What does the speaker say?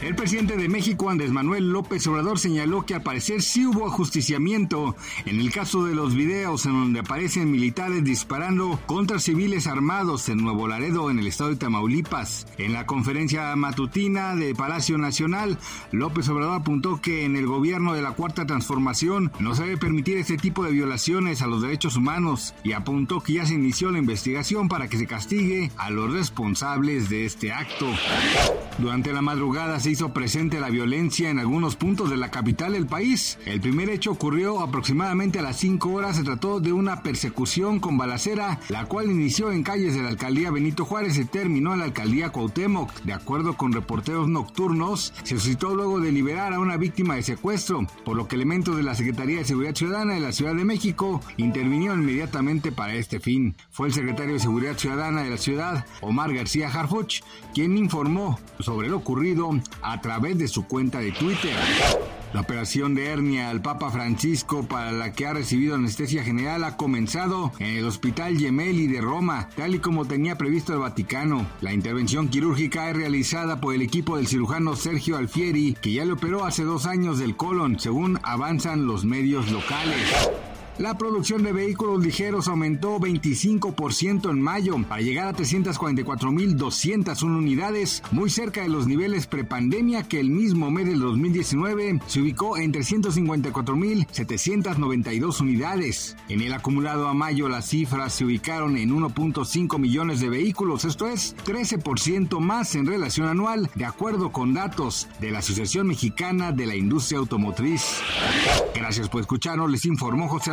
El presidente de México, Andrés Manuel López Obrador, señaló que al parecer sí hubo ajusticiamiento en el caso de los videos en donde aparecen militares disparando contra civiles armados en Nuevo Laredo, en el estado de Tamaulipas. En la conferencia matutina de Palacio Nacional, López Obrador apuntó que en el gobierno de la Cuarta Transformación no se debe permitir este tipo de violaciones a los derechos humanos y apuntó que ya se inició la investigación para que se castigue a los responsables de este acto. Durante la madrugada se hizo presente la violencia en algunos puntos de la capital del país. El primer hecho ocurrió aproximadamente a las 5 horas. Se trató de una persecución con balacera, la cual inició en calles de la alcaldía Benito Juárez y terminó en la alcaldía Cuauhtémoc. De acuerdo con reporteros nocturnos, se suscitó luego de liberar a una víctima de secuestro, por lo que elementos de la Secretaría de Seguridad Ciudadana de la Ciudad de México intervinieron inmediatamente para este fin. Fue el secretario de Seguridad Ciudadana de la ciudad, Omar García Harfuch, quien informó sobre lo ocurrido a través de su cuenta de Twitter. La operación de hernia al Papa Francisco para la que ha recibido anestesia general ha comenzado en el Hospital Gemelli de Roma, tal y como tenía previsto el Vaticano. La intervención quirúrgica es realizada por el equipo del cirujano Sergio Alfieri, que ya le operó hace dos años del colon, según avanzan los medios locales. La producción de vehículos ligeros aumentó 25% en mayo para llegar a 344.201 unidades, muy cerca de los niveles prepandemia que el mismo mes del 2019 se ubicó en 354.792 unidades. En el acumulado a mayo las cifras se ubicaron en 1.5 millones de vehículos, esto es 13% más en relación anual, de acuerdo con datos de la Asociación Mexicana de la Industria Automotriz. Gracias por escucharnos, les informó José